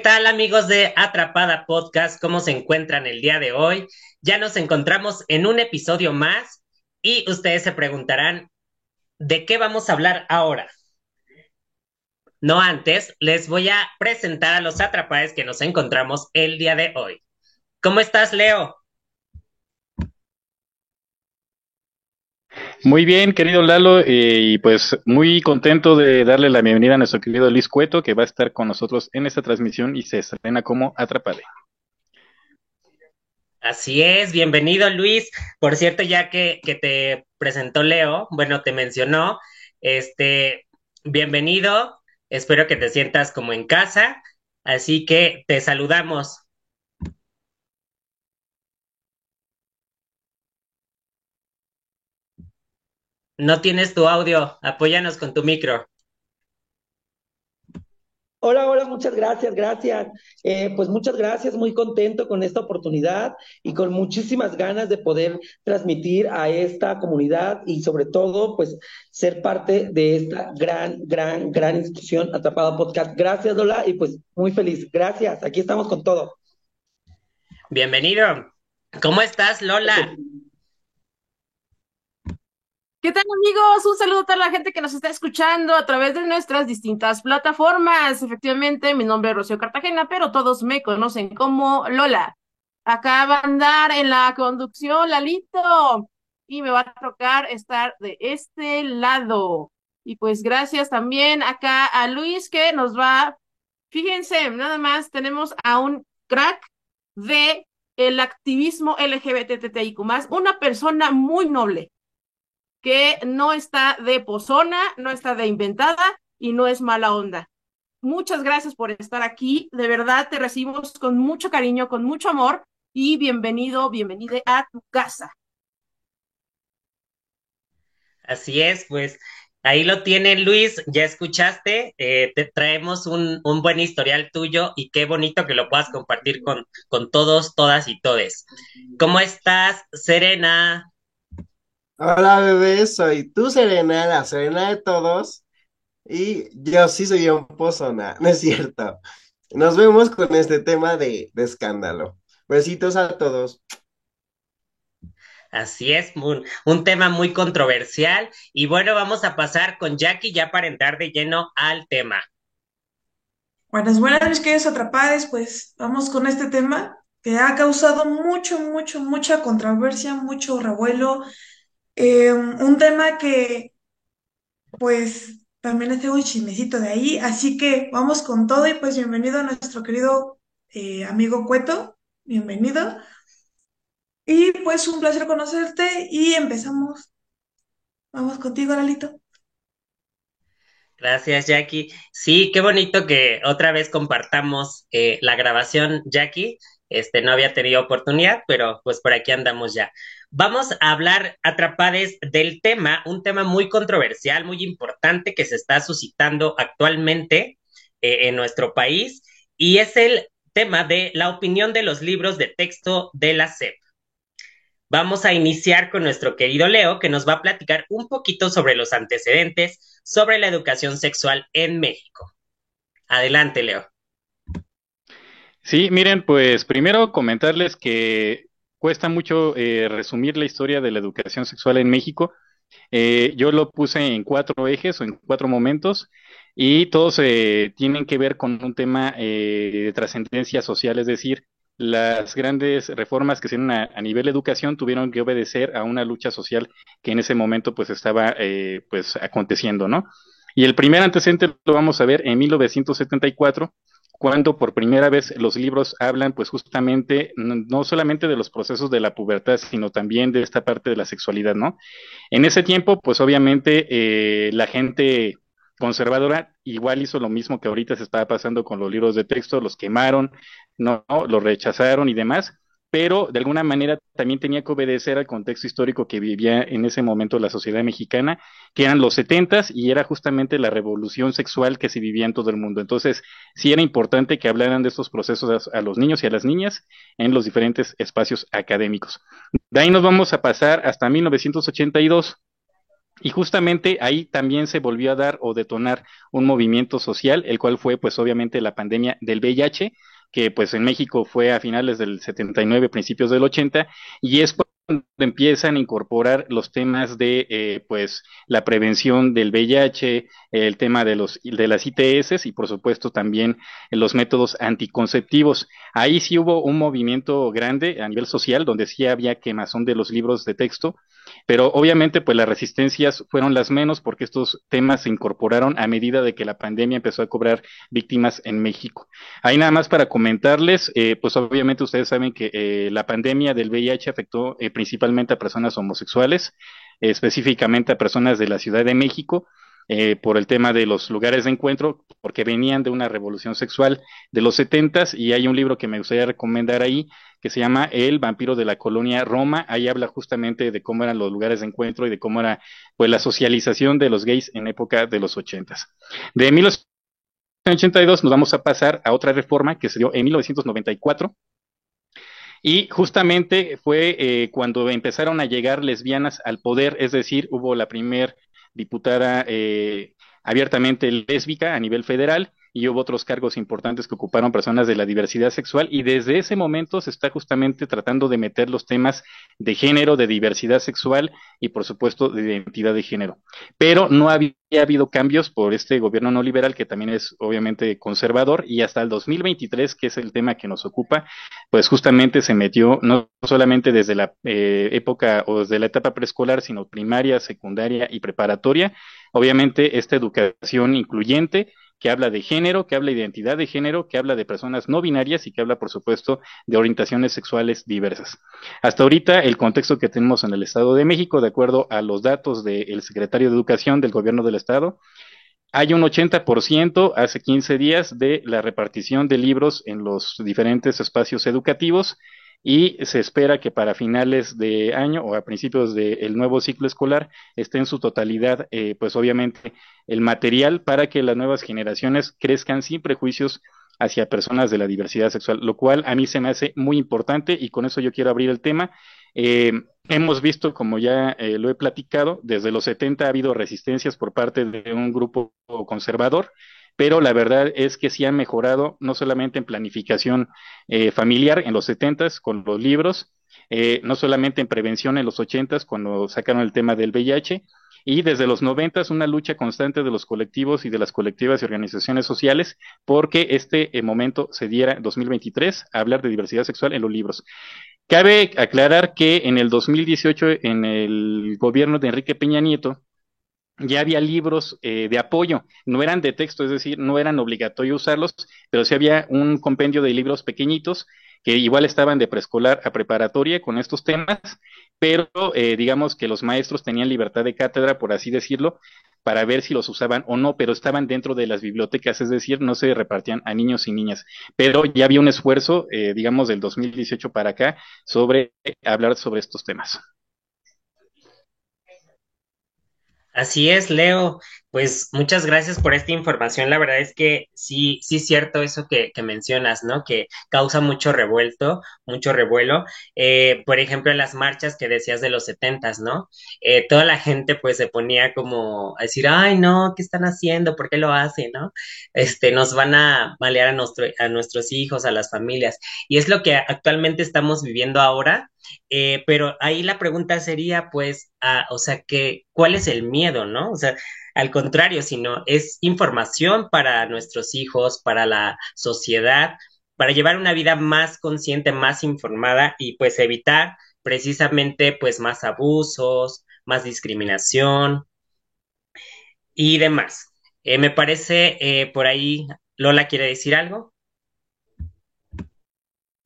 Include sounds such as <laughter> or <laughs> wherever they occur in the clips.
¿Qué tal amigos de Atrapada Podcast? ¿Cómo se encuentran el día de hoy? Ya nos encontramos en un episodio más y ustedes se preguntarán, ¿de qué vamos a hablar ahora? No antes, les voy a presentar a los atrapades que nos encontramos el día de hoy. ¿Cómo estás, Leo? Muy bien, querido Lalo, eh, y pues muy contento de darle la bienvenida a nuestro querido Luis Cueto, que va a estar con nosotros en esta transmisión y se estrena como Atrapade. Así es, bienvenido Luis. Por cierto, ya que, que te presentó Leo, bueno, te mencionó, este, bienvenido, espero que te sientas como en casa, así que te saludamos. No tienes tu audio, apóyanos con tu micro. Hola, hola, muchas gracias, gracias. Eh, pues muchas gracias, muy contento con esta oportunidad y con muchísimas ganas de poder transmitir a esta comunidad y sobre todo, pues ser parte de esta gran, gran, gran institución Atrapada Podcast. Gracias, Lola, y pues muy feliz. Gracias, aquí estamos con todo. Bienvenido. ¿Cómo estás, Lola? ¿Qué tal amigos? Un saludo a toda la gente que nos está escuchando a través de nuestras distintas plataformas. Efectivamente, mi nombre es Rocío Cartagena, pero todos me conocen como Lola. Acá va a andar en la conducción Lalito y me va a tocar estar de este lado. Y pues gracias también acá a Luis que nos va, fíjense, nada más tenemos a un crack de el activismo LGBTTIQ+, una persona muy noble que no está de pozona, no está de inventada y no es mala onda. Muchas gracias por estar aquí. De verdad te recibimos con mucho cariño, con mucho amor y bienvenido, bienvenida a tu casa. Así es, pues ahí lo tiene Luis, ya escuchaste, eh, te traemos un, un, buen historial tuyo y qué bonito que lo puedas compartir con, con todos, todas y todes. ¿Cómo estás, Serena? Hola bebé, soy tu Serena, la Serena de todos. Y yo sí soy un pozona, <laughs> no es cierto. Nos vemos con este tema de, escándalo. Besitos a todos. Así es, un, un, tema muy controversial. Y bueno, vamos a pasar con Jackie ya para entrar de lleno al tema. Buenas, buenas, mis queridos atrapades, pues vamos con este tema que ha causado mucho, mucho, mucha controversia, mucho revuelo, eh, un tema que, pues, también hace un chismecito de ahí, así que vamos con todo y pues bienvenido a nuestro querido eh, amigo Cueto, bienvenido. Y pues un placer conocerte y empezamos. Vamos contigo, Lalito. Gracias, Jackie. Sí, qué bonito que otra vez compartamos eh, la grabación, Jackie. Este, no había tenido oportunidad, pero pues por aquí andamos ya. Vamos a hablar, atrapades, del tema, un tema muy controversial, muy importante que se está suscitando actualmente eh, en nuestro país, y es el tema de la opinión de los libros de texto de la SEP. Vamos a iniciar con nuestro querido Leo, que nos va a platicar un poquito sobre los antecedentes sobre la educación sexual en México. Adelante, Leo. Sí, miren, pues primero comentarles que cuesta mucho eh, resumir la historia de la educación sexual en México. Eh, yo lo puse en cuatro ejes o en cuatro momentos y todos eh, tienen que ver con un tema de trascendencia social, es decir, las grandes reformas que se hicieron a, nivel de educación tuvieron que obedecer a una lucha social que en ese momento pues estaba pues aconteciendo, ¿no? Y el primer antecedente lo vamos a ver en 1974 cuando por primera vez los libros hablan pues justamente no solamente de los procesos de la pubertad, sino también de esta parte de la sexualidad, ¿no? En ese tiempo, pues obviamente eh, la gente conservadora igual hizo lo mismo que ahorita se estaba pasando con los libros de texto, los quemaron, no, los rechazaron y demás, pero de alguna manera también tenía que obedecer al contexto histórico que vivía en ese momento la sociedad mexicana, que eran los setentas y era justamente la revolución sexual que se vivía en todo el mundo. Entonces, sí era importante que hablaran de estos procesos a, los niños y a las niñas en los diferentes espacios académicos. De ahí nos vamos a pasar hasta 1982 Y justamente ahí también se volvió a dar o detonar un movimiento social, el cual fue pues obviamente la pandemia del VIH, que pues en México fue a finales del 79, principios del 80, y es empiezan a incorporar los temas de eh, pues la prevención del VIH, el tema de los de las ITS y por supuesto también los métodos anticonceptivos. Ahí sí hubo un movimiento grande a nivel social donde sí había quemazón de los libros de texto pero obviamente, pues las resistencias fueron las menos porque estos temas se incorporaron a medida de que la pandemia empezó a cobrar víctimas en México. Ahí nada más para comentarles, eh, pues obviamente ustedes saben que eh, la pandemia del VIH afectó eh, principalmente a personas homosexuales, específicamente a personas de la Ciudad de México. Eh, por el tema de los lugares de encuentro, porque venían de una revolución sexual de los setentas, y hay un libro que me gustaría recomendar ahí, que se llama El vampiro de la colonia Roma. Ahí habla justamente de cómo eran los lugares de encuentro y de cómo era pues la socialización de los gays en época de los ochentas. De 1982 nos vamos a pasar a otra reforma que se dio en 1994. Y justamente fue eh, cuando empezaron a llegar lesbianas al poder, es decir, hubo la primer diputada eh, abiertamente lésbica a nivel federal y hubo otros cargos importantes que ocuparon personas de la diversidad sexual y desde ese momento se está justamente tratando de meter los temas de género, de diversidad sexual y por supuesto de identidad de género. Pero no había habido cambios por este gobierno no liberal que también es obviamente conservador y hasta el 2023, que es el tema que nos ocupa, pues justamente se metió no solamente desde la eh, época o desde la etapa preescolar, sino primaria, secundaria y preparatoria, obviamente esta educación incluyente que habla de género, que habla de identidad de género, que habla de personas no binarias y que habla, por supuesto, de orientaciones sexuales diversas. Hasta ahorita, el contexto que tenemos en el Estado de México, de acuerdo a los datos del secretario de Educación del Gobierno del Estado, hay un 80% hace 15 días de la repartición de libros en los diferentes espacios educativos y se espera que para finales de año o a principios del nuevo ciclo escolar esté en su totalidad, eh, pues obviamente, el material para que las nuevas generaciones crezcan sin prejuicios hacia personas de la diversidad sexual, lo cual a mí se me hace muy importante y con eso yo quiero abrir el tema. Eh, hemos visto, como ya eh, lo he platicado, desde los 70 ha habido resistencias por parte de un grupo conservador pero la verdad es que sí han mejorado no solamente en planificación eh, familiar en los 70 con los libros, eh, no solamente en prevención en los 80 cuando sacaron el tema del VIH, y desde los 90 una lucha constante de los colectivos y de las colectivas y organizaciones sociales porque este eh, momento se diera en 2023 a hablar de diversidad sexual en los libros. Cabe aclarar que en el 2018, en el gobierno de Enrique Peña Nieto, ya había libros eh, de apoyo, no eran de texto, es decir, no eran obligatorios usarlos, pero sí había un compendio de libros pequeñitos que igual estaban de preescolar a preparatoria con estos temas, pero eh, digamos que los maestros tenían libertad de cátedra, por así decirlo, para ver si los usaban o no, pero estaban dentro de las bibliotecas, es decir, no se repartían a niños y niñas. Pero ya había un esfuerzo, eh, digamos, del 2018 para acá, sobre hablar sobre estos temas. Así es, Leo. Pues muchas gracias por esta información. La verdad es que sí, sí es cierto eso que, mencionas, ¿no? Que causa mucho revuelto, mucho revuelo. Eh, por ejemplo, las marchas que decías de los setentas, ¿no? Eh, toda la gente pues se ponía como a decir, ay, no, ¿qué están haciendo? ¿Por qué lo hacen? ¿No? Este, nos van a malear a, nuestro, a nuestros hijos, a las familias. Y es lo que actualmente estamos viviendo ahora eh, pero ahí la pregunta sería, pues, ah, o sea, que, ¿cuál es el miedo, no? O sea, al contrario, sino es información para nuestros hijos, para la sociedad, para llevar una vida más consciente, más informada y pues evitar precisamente pues más abusos, más discriminación y demás. Eh, me parece eh, por ahí, Lola quiere decir algo.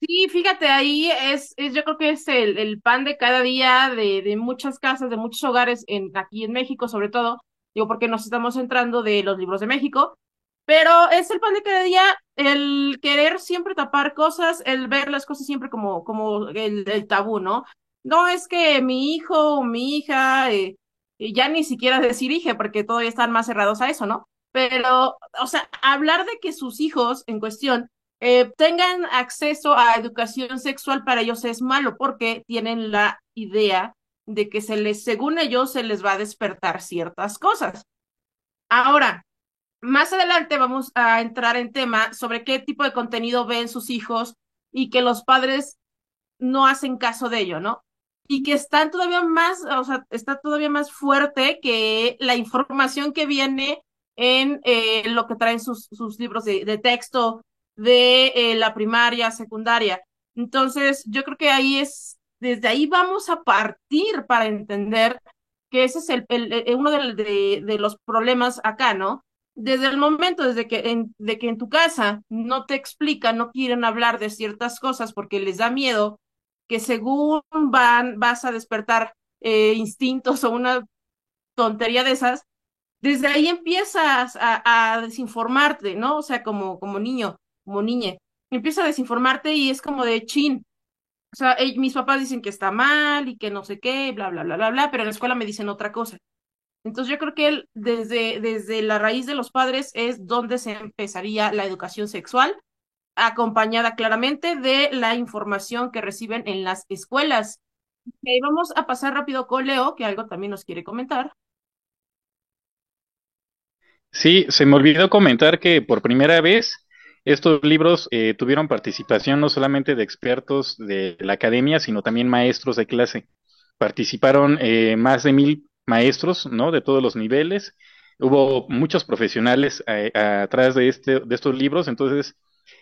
Sí, fíjate, ahí es, es yo creo que es el, pan de cada día de, de, muchas casas, de muchos hogares, en, aquí en México sobre todo, digo porque nos estamos centrando de los libros de México, pero es el pan de cada día el querer siempre tapar cosas, el ver las cosas siempre como, como el, tabú, ¿no? No es que mi hijo o mi hija, eh, ya ni siquiera decir hija, porque todavía están más cerrados a eso, ¿no? Pero, o sea, hablar de que sus hijos en cuestión eh, tengan acceso a educación sexual para ellos es malo porque tienen la idea de que se les, según ellos, se les va a despertar ciertas cosas. Ahora, más adelante vamos a entrar en tema sobre qué tipo de contenido ven sus hijos y que los padres no hacen caso de ello, ¿no? Y que están todavía más, o sea, está todavía más fuerte que la información que viene en eh, lo que traen sus, sus libros de, de texto de eh, la primaria, secundaria. Entonces, yo creo que ahí es, desde ahí vamos a partir para entender que ese es el, uno de, los problemas acá, ¿no? Desde el momento desde que de que en tu casa no te explican, no quieren hablar de ciertas cosas porque les da miedo, que según van, vas a despertar eh, instintos o una tontería de esas, desde ahí empiezas a, a, desinformarte, ¿no? O sea, como, como niño, como niña, empieza a desinformarte y es como de chin. O sea, mis papás dicen que está mal y que no sé qué, bla, bla, bla, bla, bla, pero en la escuela me dicen otra cosa. Entonces yo creo que él, desde, desde la raíz de los padres es donde se empezaría la educación sexual, acompañada claramente de la información que reciben en las escuelas. Okay, vamos a pasar rápido con Leo, que algo también nos quiere comentar. Sí, se me olvidó comentar que por primera vez estos libros eh, tuvieron participación no solamente de expertos de la academia, sino también maestros de clase. Participaron eh, más de mil maestros, ¿no? De todos los niveles. Hubo muchos profesionales eh, atrás de, este, de estos libros, entonces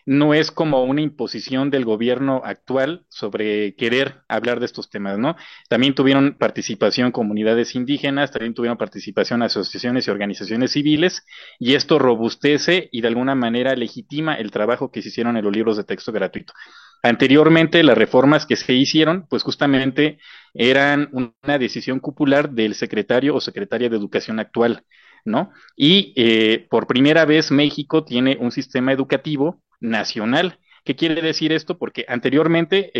no es como una imposición del gobierno actual sobre querer hablar de estos temas, ¿no? También tuvieron participación comunidades indígenas, también tuvieron participación asociaciones y organizaciones civiles, y esto robustece y de alguna manera legitima el trabajo que se hicieron en los libros de texto gratuito. Anteriormente, las reformas que se hicieron, pues justamente eran una decisión cupular del secretario o secretaria de educación actual, ¿no? Y eh, por primera vez México tiene un sistema educativo nacional. ¿Qué quiere decir esto? Porque anteriormente,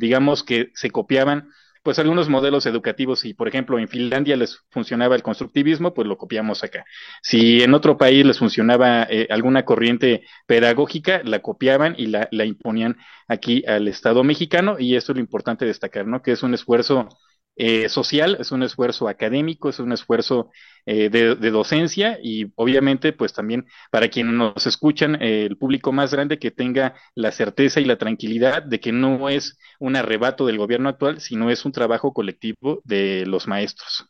digamos que se copiaban pues algunos modelos educativos, y por ejemplo en Finlandia les funcionaba el constructivismo, pues lo copiamos acá. Si en otro país les funcionaba eh, alguna corriente pedagógica, la copiaban y la, la imponían aquí al Estado mexicano, y esto es lo importante destacar, ¿no? Que es un esfuerzo eh, social, es un esfuerzo académico, es un esfuerzo eh, de, docencia y obviamente pues también para quienes nos escuchan, eh, el público más grande que tenga la certeza y la tranquilidad de que no es un arrebato del gobierno actual, sino es un trabajo colectivo de los maestros.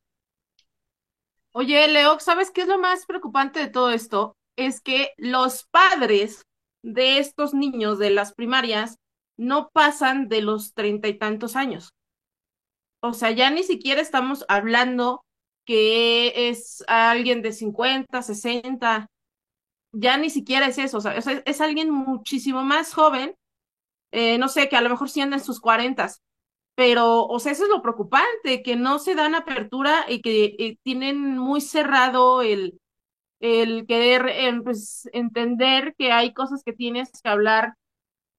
Oye, Leo, ¿sabes qué es lo más preocupante de todo esto? Es que los padres de estos niños de las primarias no pasan de los treinta y tantos años. O sea, ya ni siquiera estamos hablando que es alguien de 50, 60, ya ni siquiera es eso, o sea, es, alguien muchísimo más joven, eh, no sé, que a lo mejor sí anda en sus cuarentas, pero, o sea, eso es lo preocupante, que no se dan apertura y que tienen muy cerrado el, el querer eh, pues, entender que hay cosas que tienes que hablar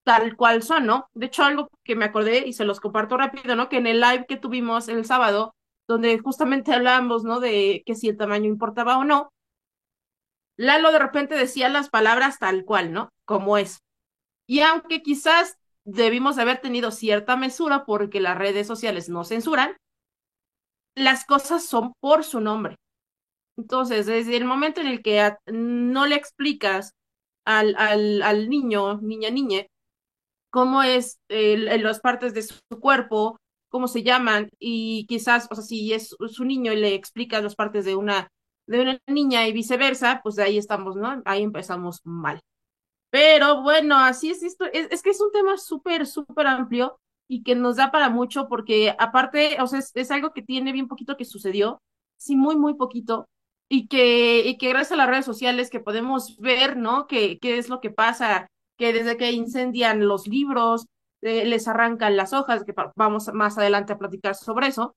tal cual son, ¿no? De hecho, algo que me acordé y se los comparto rápido, ¿no? Que en el live que tuvimos el sábado, donde justamente hablábamos, ¿no? De que si el tamaño importaba o no, Lalo de repente decía las palabras tal cual, ¿no? Como es. Y aunque quizás debimos haber tenido cierta mesura porque las redes sociales no censuran, las cosas son por su nombre. Entonces, desde el momento en el que no le explicas al, al, al niño, niña, niña, cómo es eh, las partes de su cuerpo, cómo se llaman, y quizás, o sea, si es su niño y le explica las partes de una, de una niña y viceversa, pues ahí estamos, ¿no? Ahí empezamos mal. Pero bueno, así es esto, es, que es un tema súper, súper amplio y que nos da para mucho porque aparte, o sea, es, algo que tiene bien poquito que sucedió, sí, muy, muy poquito, y que, y que gracias a las redes sociales que podemos ver, ¿no? qué es lo que pasa que desde que incendian los libros, eh, les arrancan las hojas, que vamos más adelante a platicar sobre eso.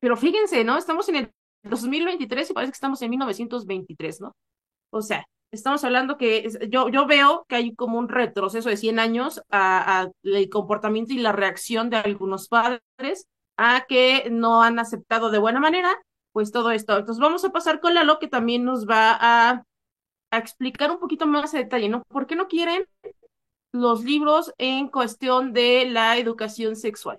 Pero fíjense, ¿no? Estamos en el 2023 y parece que estamos en 1923, ¿no? O sea, estamos hablando que yo, yo veo que hay como un retroceso de 100 años a, a, el comportamiento y la reacción de algunos padres a que no han aceptado de buena manera, pues todo esto. Entonces vamos a pasar con Lalo, que también nos va a a explicar un poquito más a detalle, ¿no? ¿Por qué no quieren los libros en cuestión de la educación sexual?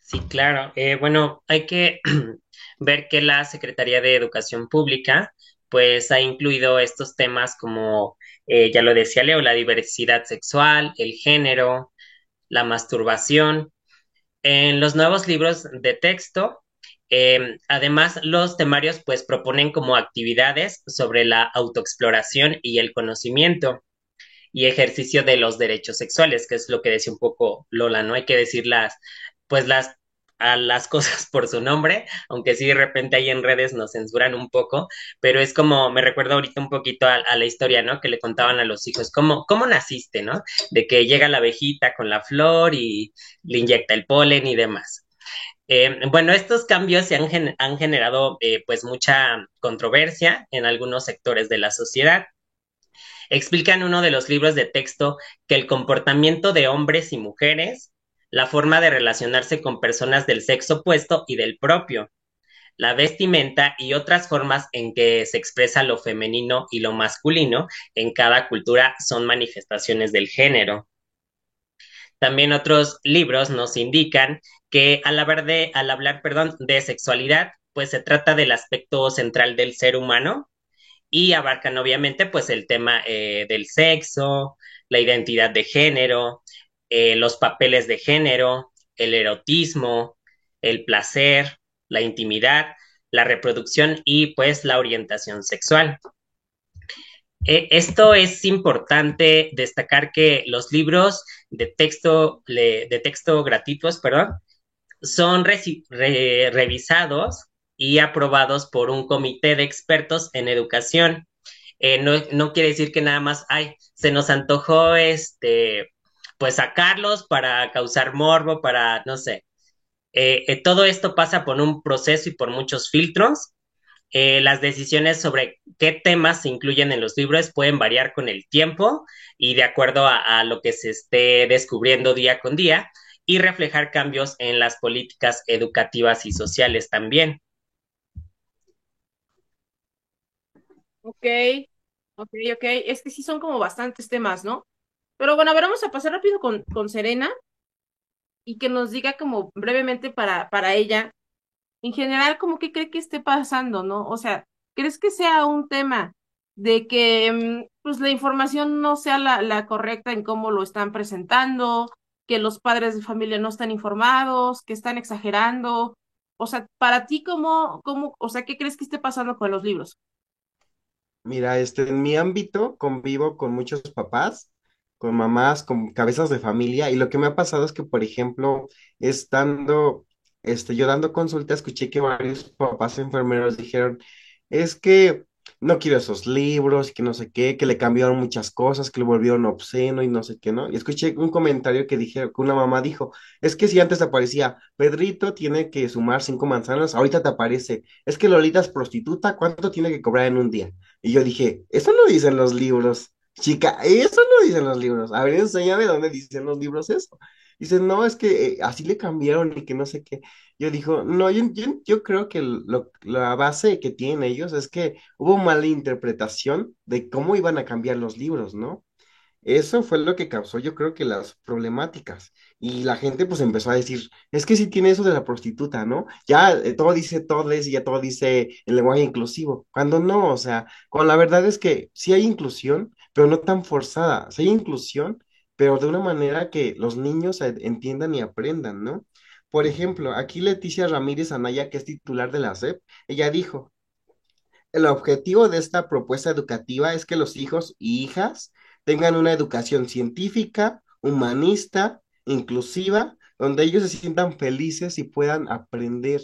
Sí, claro. Eh, bueno, hay que <clears throat> ver que la Secretaría de Educación Pública, pues ha incluido estos temas como, eh, ya lo decía Leo, la diversidad sexual, el género, la masturbación, en los nuevos libros de texto. Eh, además, los temarios pues proponen como actividades sobre la autoexploración y el conocimiento y ejercicio de los derechos sexuales, que es lo que decía un poco Lola, ¿no? Hay que decir las, pues las a las <laughs> cosas por su nombre, aunque sí de repente ahí en redes nos censuran un poco, pero es como, me recuerdo ahorita un poquito a, a la historia, ¿no? Que le contaban a los hijos, ¿cómo, cómo naciste, ¿no? De que llega la abejita con la flor y le inyecta el polen y demás. Eh, bueno, estos cambios se han, han generado eh, pues mucha controversia en algunos sectores de la sociedad explica en uno de los libros de texto que el comportamiento de hombres y mujeres, la forma de relacionarse con personas del sexo opuesto y del propio, la vestimenta y otras formas en que se expresa lo femenino y lo masculino en cada cultura son manifestaciones del género. También otros libros nos indican que al hablar de, al hablar, perdón, de sexualidad, pues se trata del aspecto central del ser humano y abarcan obviamente pues el tema eh, del sexo, la identidad de género, eh, los papeles de género, el erotismo, el placer, la intimidad, la reproducción y pues la orientación sexual. Eh, esto es importante destacar que los libros de texto, de texto gratuitos, perdón, son re, re, revisados y aprobados por un comité de expertos en educación. Eh, no, no, quiere decir que nada más, ay, se nos antojó este, pues sacarlos para causar morbo, para, no sé. Eh, eh, todo esto pasa por un proceso y por muchos filtros. Las decisiones sobre qué temas se incluyen en los libros pueden variar con el tiempo y de acuerdo a lo que se esté descubriendo día con día y reflejar cambios en las políticas educativas y sociales también. Ok, ok, ok. Es que sí son como bastantes temas, ¿no? Pero bueno, a ver, vamos a pasar rápido con, con Serena y que nos diga como brevemente para, para ella, en general, como que cree que esté pasando, ¿no? O sea, ¿crees que sea un tema de que mm, pues la información no sea la, la correcta en cómo lo están presentando, que los padres de familia no están informados, que están exagerando? O sea, para ti, ¿cómo, cómo, o sea, qué crees que esté pasando con los libros? Mira, este, en mi ámbito convivo con muchos papás, con mamás, con cabezas de familia, y lo que me ha pasado es que, por ejemplo, estando, este, yo dando consulta, escuché que varios papás enfermeros dijeron, es que no quiero esos libros, que no sé qué, que le cambiaron muchas cosas, que lo volvieron obsceno y no sé qué, ¿no? Y escuché un comentario que dije, que una mamá dijo, es que si antes aparecía, Pedrito tiene que sumar cinco manzanas, ahorita te aparece, es que Lolita es prostituta, ¿cuánto tiene que cobrar en un día? Y yo dije, eso no dicen los libros, chica, eso no dicen los libros. A ver, enséñame dónde dicen los libros eso. Dicen, no, es que eh, así le cambiaron y que no sé qué. Yo digo, no, yo, yo, creo que lo, la base que tienen ellos es que hubo mala interpretación de cómo iban a cambiar los libros, ¿no? Eso fue lo que causó, yo creo que las problemáticas. Y la gente pues empezó a decir, es que sí tiene eso de la prostituta, ¿no? Ya eh, todo dice todes y ya todo dice el lenguaje inclusivo. Cuando no, o sea, cuando la verdad es que sí hay inclusión, pero no tan forzada. Sí hay inclusión, pero de una manera que los niños entiendan y aprendan, ¿no? Por ejemplo, aquí Leticia Ramírez Anaya, que es titular de la SEP, ella dijo, el objetivo de esta propuesta educativa es que los hijos y hijas tengan una educación científica, humanista, inclusiva, donde ellos se sientan felices y puedan aprender.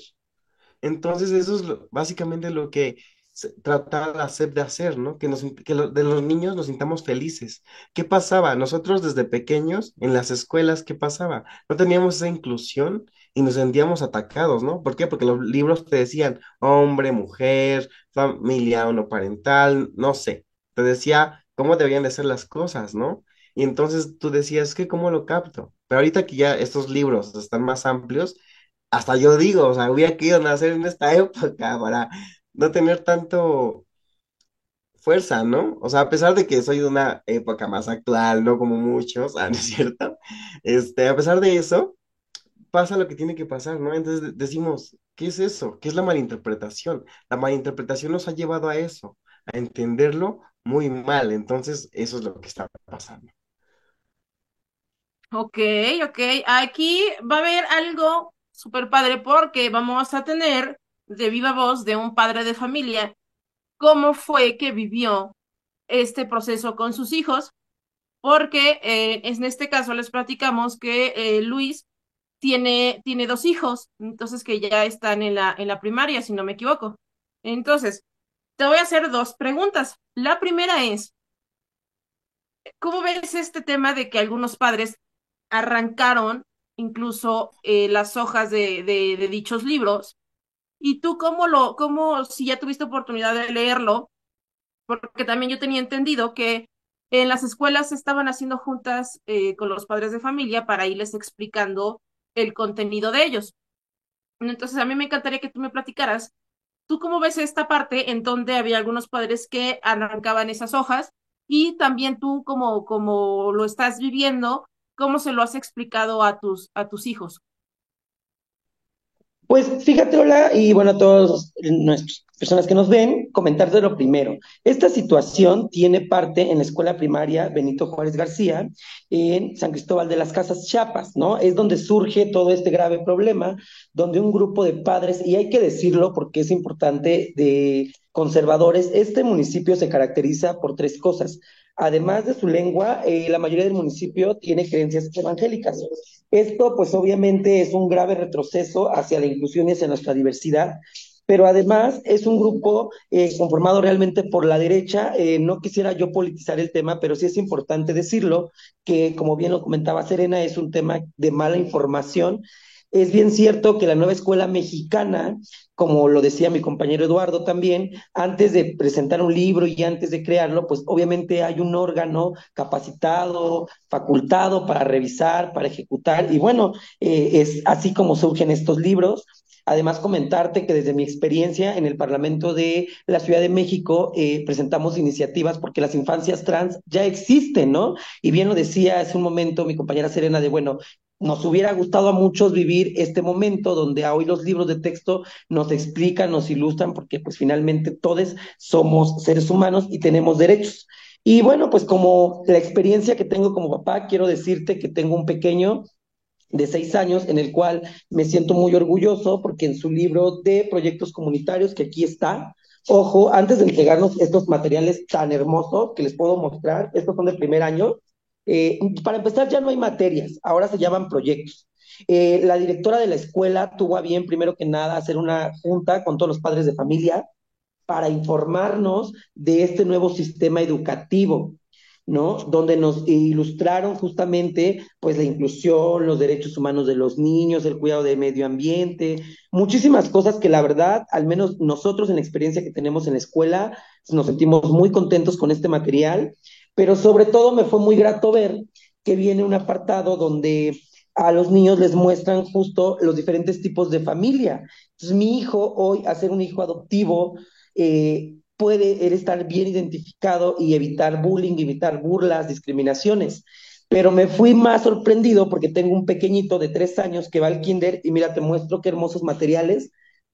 Entonces, eso es lo- básicamente lo que se- trata la SEP de hacer, ¿no? Que, de los niños nos sintamos felices. ¿Qué pasaba? Nosotros desde pequeños, en las escuelas, ¿qué pasaba? No teníamos esa inclusión y nos sentíamos atacados, ¿no? ¿Por qué? Porque los libros te decían hombre, mujer, familia o no parental, no sé. Te decía cómo deberían de ser las cosas, ¿no? Y entonces tú decías, que ¿cómo lo capto? Pero ahorita que ya estos libros están más amplios, hasta yo digo, o sea, hubiera querido nacer en esta <laughs> época para no tener tanto fuerza, ¿no? O sea, a pesar de que soy de una época más actual, no como muchos, <laughs> ah, ¿no es cierto? Este, a pesar de eso, pasa lo que tiene que pasar, ¿no? Entonces decimos, ¿qué es eso? ¿Qué es la malinterpretación? La malinterpretación nos ha llevado a eso, a entenderlo muy mal. Entonces, eso es lo que está pasando. Ok, ok. Aquí va a haber algo súper padre porque vamos a tener de viva voz de un padre de familia cómo fue que vivió este proceso con sus hijos, porque eh, en este caso les platicamos que eh, Luis tiene, tiene dos hijos, entonces que ya están en la, en la primaria, si no me equivoco. Entonces, te voy a hacer dos preguntas. La primera es, ¿cómo ves este tema de que algunos padres arrancaron incluso eh, las hojas de, de, de, dichos libros? ¿Y tú cómo lo, cómo, si ya tuviste oportunidad de leerlo, porque también yo tenía entendido que en las escuelas estaban haciendo juntas eh, con los padres de familia para irles explicando el contenido de ellos. Entonces, a mí me encantaría que tú me platicaras, ¿tú cómo ves esta parte en donde había algunos padres que arrancaban esas hojas y también tú como, como lo estás viviendo, cómo se lo has explicado a tus, a tus hijos? Pues fíjate, hola, y bueno, a todas nuestras personas que nos ven, comentarte lo primero. Esta situación tiene parte en la escuela primaria Benito Juárez García, en San Cristóbal de las Casas, Chiapas, ¿no? Es donde surge todo este grave problema, donde un grupo de padres, y hay que decirlo porque es importante, de conservadores, este municipio se caracteriza por tres cosas. Además de su lengua, eh, la mayoría del municipio tiene creencias evangélicas. Esto, pues obviamente, es un grave retroceso hacia la inclusión y hacia nuestra diversidad, pero además es un grupo eh, conformado realmente por la derecha. Eh, no quisiera yo politizar el tema, pero sí es importante decirlo, que como bien lo comentaba Serena, es un tema de mala información es bien cierto que la nueva escuela mexicana, como lo decía mi compañero Eduardo también, antes de presentar un libro y antes de crearlo, pues obviamente hay un órgano capacitado, facultado para revisar, para ejecutar, y bueno, eh, es así como surgen estos libros. Además, comentarte que desde mi experiencia en el Parlamento de la Ciudad de México eh, presentamos iniciativas porque las infancias trans ya existen, ¿no? Y bien lo decía hace un momento mi compañera Serena de, bueno, nos hubiera gustado a muchos vivir este momento donde hoy los libros de texto nos explican, nos ilustran, porque pues finalmente todos somos seres humanos y tenemos derechos. Y bueno, pues como la experiencia que tengo como papá, quiero decirte que tengo un pequeño de seis años en el cual me siento muy orgulloso porque en su libro de proyectos comunitarios, que aquí está, ojo, antes de entregarnos estos materiales tan hermosos que les puedo mostrar, estos son del primer año, eh, para empezar, ya no hay materias, ahora se llaman proyectos. Eh, la directora de la escuela tuvo a bien, primero que nada, hacer una junta con todos los padres de familia para informarnos de este nuevo sistema educativo, ¿no? Donde nos ilustraron justamente, pues, la inclusión, los derechos humanos de los niños, el cuidado del medio ambiente, muchísimas cosas que la verdad, al menos nosotros en la experiencia que tenemos en la escuela, nos sentimos muy contentos con este material pero sobre todo me fue muy grato ver que viene un apartado donde a los niños les muestran justo los diferentes tipos de familia. Mi hijo hoy, a ser un hijo adoptivo, eh, puede estar bien identificado y evitar bullying, evitar burlas, discriminaciones. Pero me fui más sorprendido porque tengo un pequeñito de tres años que va al kinder y mira, te muestro qué hermosos materiales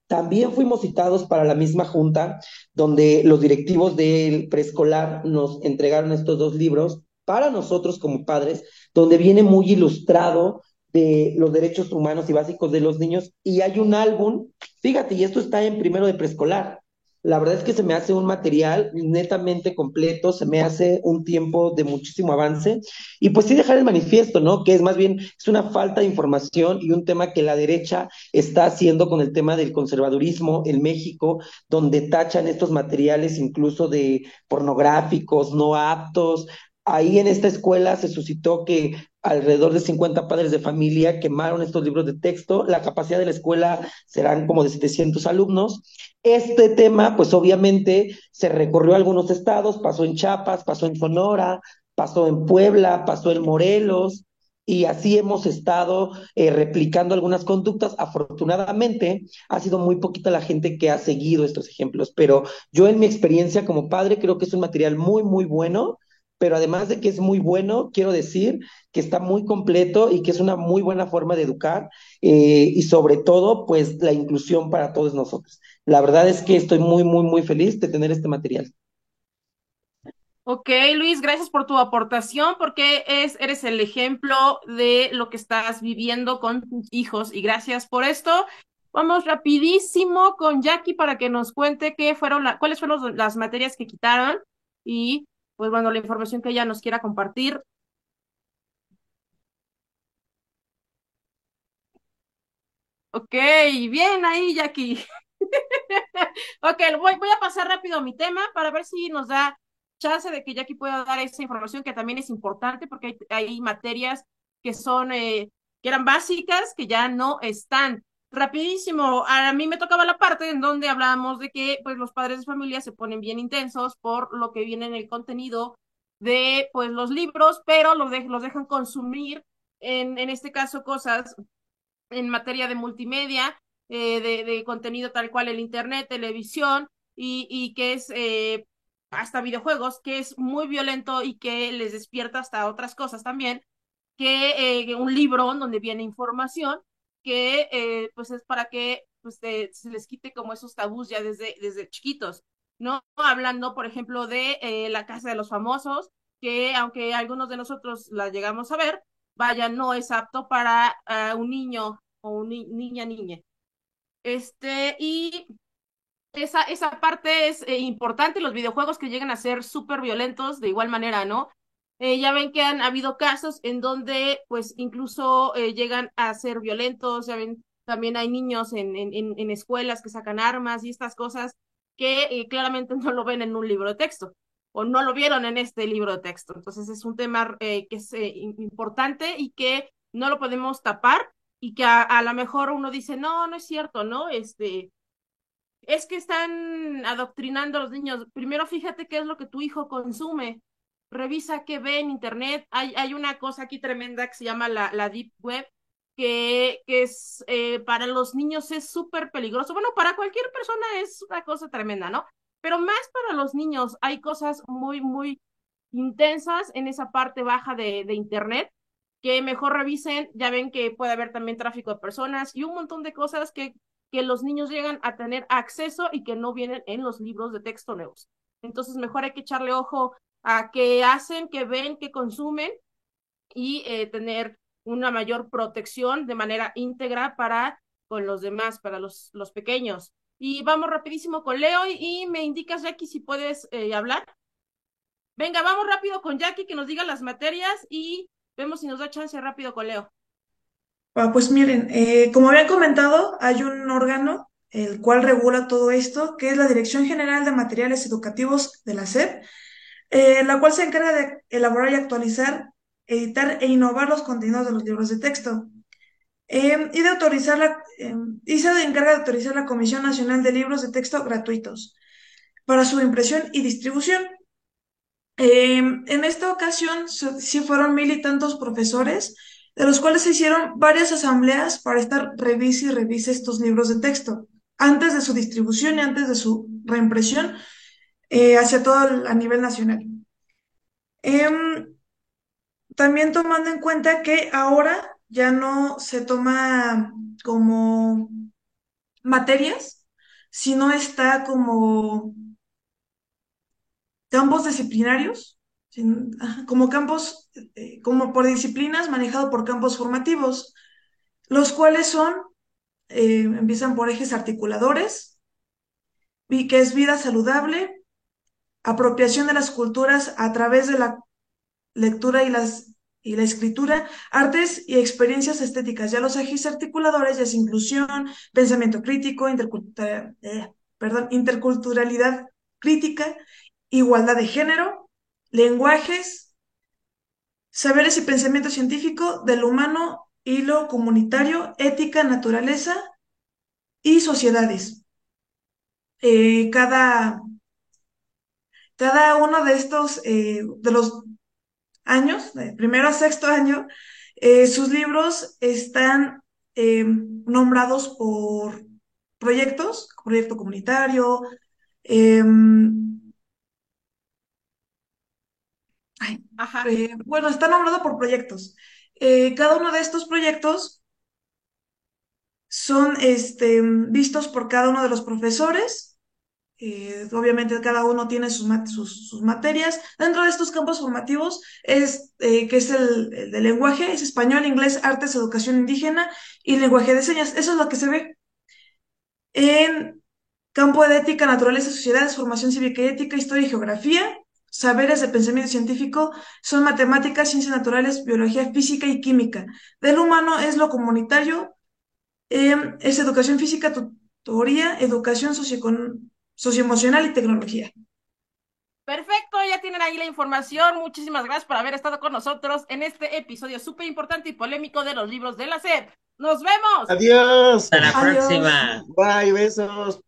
también fuimos citados para la misma junta, donde los directivos del preescolar nos entregaron estos dos libros para nosotros como padres, donde viene muy ilustrado de los derechos humanos y básicos de los niños, y hay un álbum, fíjate, y esto está en primero de preescolar, la verdad es que se me hace un material netamente completo, se me hace un tiempo de muchísimo avance y pues sí dejar el manifiesto, ¿no? Que es más bien, es una falta de información y un tema que la derecha está haciendo con el tema del conservadurismo en México, donde tachan estos materiales incluso de pornográficos, no aptos, Ahí en esta escuela se suscitó que alrededor de 50 padres de familia quemaron estos libros de texto. La capacidad de la escuela serán como de 700 alumnos. Este tema, pues obviamente, se recorrió a algunos estados, pasó en Chiapas, pasó en Sonora, pasó en Puebla, pasó en Morelos, y así hemos estado eh, replicando algunas conductas. Afortunadamente, ha sido muy poquita la gente que ha seguido estos ejemplos, pero yo en mi experiencia como padre creo que es un material muy, muy bueno pero además de que es muy bueno, quiero decir que está muy completo y que es una muy buena forma de educar eh, y sobre todo, pues la inclusión para todos nosotros. La verdad es que estoy muy, muy, muy feliz de tener este material. Ok, Luis, gracias por tu aportación, porque es, eres el ejemplo de lo que estás viviendo con tus hijos y gracias por esto. Vamos rapidísimo con Jackie para que nos cuente qué fueron la, cuáles fueron las materias que quitaron y pues bueno, la información que ella nos quiera compartir. Ok, bien ahí, Jackie. <laughs> ok, voy, voy a pasar rápido a mi tema para ver si nos da chance de que Jackie pueda dar esa información que también es importante porque hay, hay materias que son, eh, que eran básicas, que ya no están. Rapidísimo, a mí me tocaba la parte en donde hablábamos de que pues los padres de familia se ponen bien intensos por lo que viene en el contenido de pues los libros, pero los, de, los dejan consumir en, en este caso cosas en materia de multimedia, eh, de, de, contenido tal cual el internet, televisión y, y que es eh, hasta videojuegos, que es muy violento y que les despierta hasta otras cosas también, que eh, un libro donde viene información que eh, pues es para que pues, se les quite como esos tabús ya desde, desde chiquitos, ¿no? Hablando, por ejemplo, de eh, la Casa de los Famosos, que aunque algunos de nosotros la llegamos a ver, vaya, no es apto para uh, un niño o una ni niña, niña. Este, y esa, esa parte es eh, importante, los videojuegos que llegan a ser súper violentos de igual manera, ¿no? Eh, ya ven que han habido casos en donde pues incluso eh, llegan a ser violentos, ya ven, también hay niños en, en, en escuelas que sacan armas y estas cosas que eh, claramente <laughs> no lo ven en un libro de texto o no lo vieron en este libro de texto. Entonces es un tema que es importante y que no lo podemos tapar y que a, a lo mejor uno dice, no, no es cierto, ¿no? Este, es que están adoctrinando a los niños. Primero fíjate qué es lo que tu hijo consume revisa qué ve en internet. Hay, hay una cosa aquí tremenda que se llama la, la Deep Web, que, que es eh, para los niños es súper peligroso. Bueno, para cualquier persona es una cosa tremenda, ¿no? Pero más para los niños hay cosas muy, muy intensas en esa parte baja de, de internet que mejor revisen. Ya ven que puede haber también tráfico de personas y un montón de cosas que, que los niños llegan a tener acceso y que no vienen en los libros de texto nuevos. Entonces, mejor hay que echarle ojo a qué hacen, qué ven, qué consumen y eh, tener una mayor protección de manera íntegra para con los demás, para los, los pequeños. Y vamos rapidísimo con Leo y, me indicas, Jackie, si puedes eh, hablar. Venga, vamos rápido con Jackie que nos diga las materias y vemos si nos da chance rápido con Leo. Ah, pues miren, eh, como habían comentado, hay un órgano el cual regula todo esto, que es la Dirección General de Materiales Educativos de la SEP, eh, la cual se encarga de elaborar y actualizar, editar e innovar los contenidos de los libros de texto. Eh, y de autorizar la, eh, y se encarga de autorizar la Comisión Nacional de Libros de Texto gratuitos para su impresión y distribución. en esta ocasión sí fueron mil y tantos profesores, de los cuales se hicieron varias asambleas para estar revise y revise estos libros de texto, antes de su distribución y antes de su reimpresión, eh, hacia todo el, a nivel nacional. Eh, también tomando en cuenta que ahora ya no se toma como materias, sino está como campos disciplinarios, como campos, eh, como por disciplinas manejado por campos formativos, los cuales son, eh, empiezan por ejes articuladores, que es vida saludable, apropiación de las culturas a través de la lectura y, las, y la escritura, artes y experiencias estéticas. Ya los ejes articuladores ya es inclusión, pensamiento crítico, intercultural, eh, perdón, interculturalidad crítica, igualdad de género, lenguajes, saberes y pensamiento científico del humano y lo comunitario, ética, naturaleza y sociedades. Eh, cada cada uno de estos, eh, de los años, de primero a sexto año, eh, sus libros están eh, nombrados por proyectos, proyecto comunitario, em, bueno, está nombrado por proyectos. Cada uno de estos proyectos son este, vistos por cada uno de los profesores. Eh, obviamente cada uno tiene sus, sus, materias. Dentro de estos campos formativos es que es el, el, de lenguaje, es español, inglés, artes, educación indígena y lenguaje de señas. Eso es lo que se ve. En campo de ética, naturaleza, sociedades, formación cívica y ética, historia y geografía, saberes de pensamiento científico son matemáticas, ciencias naturales, biología, física y química. Del humano es lo comunitario, em, es educación física, tutoría, educación socioemocional y tecnología. Perfecto, ya tienen ahí la información. Muchísimas gracias por haber estado con nosotros en este episodio súper importante y polémico de los libros de la SEP. Nos vemos. Adiós. Hasta la próxima. Bye, besos.